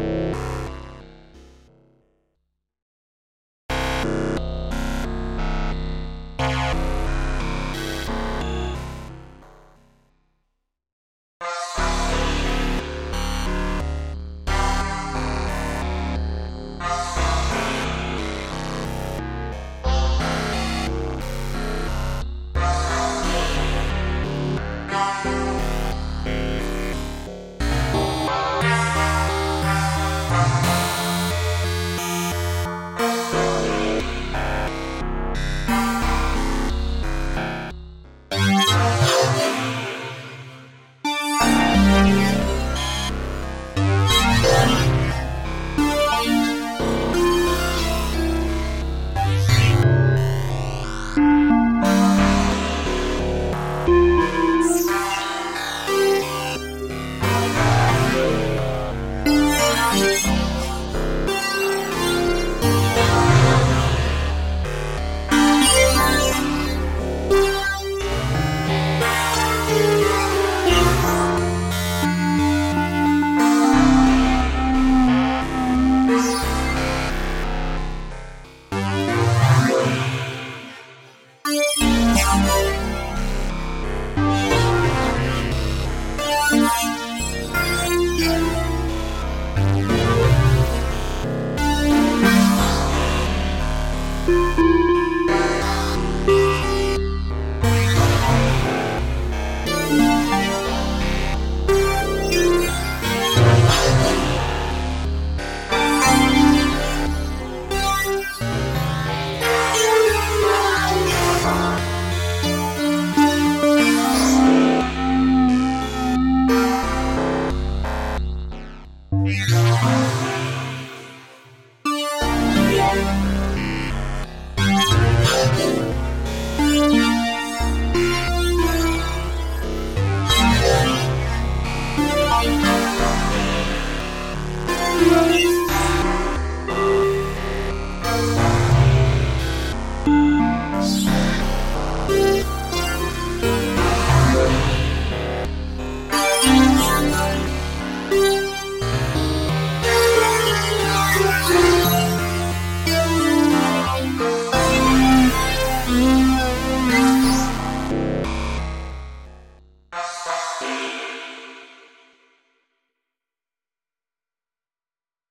you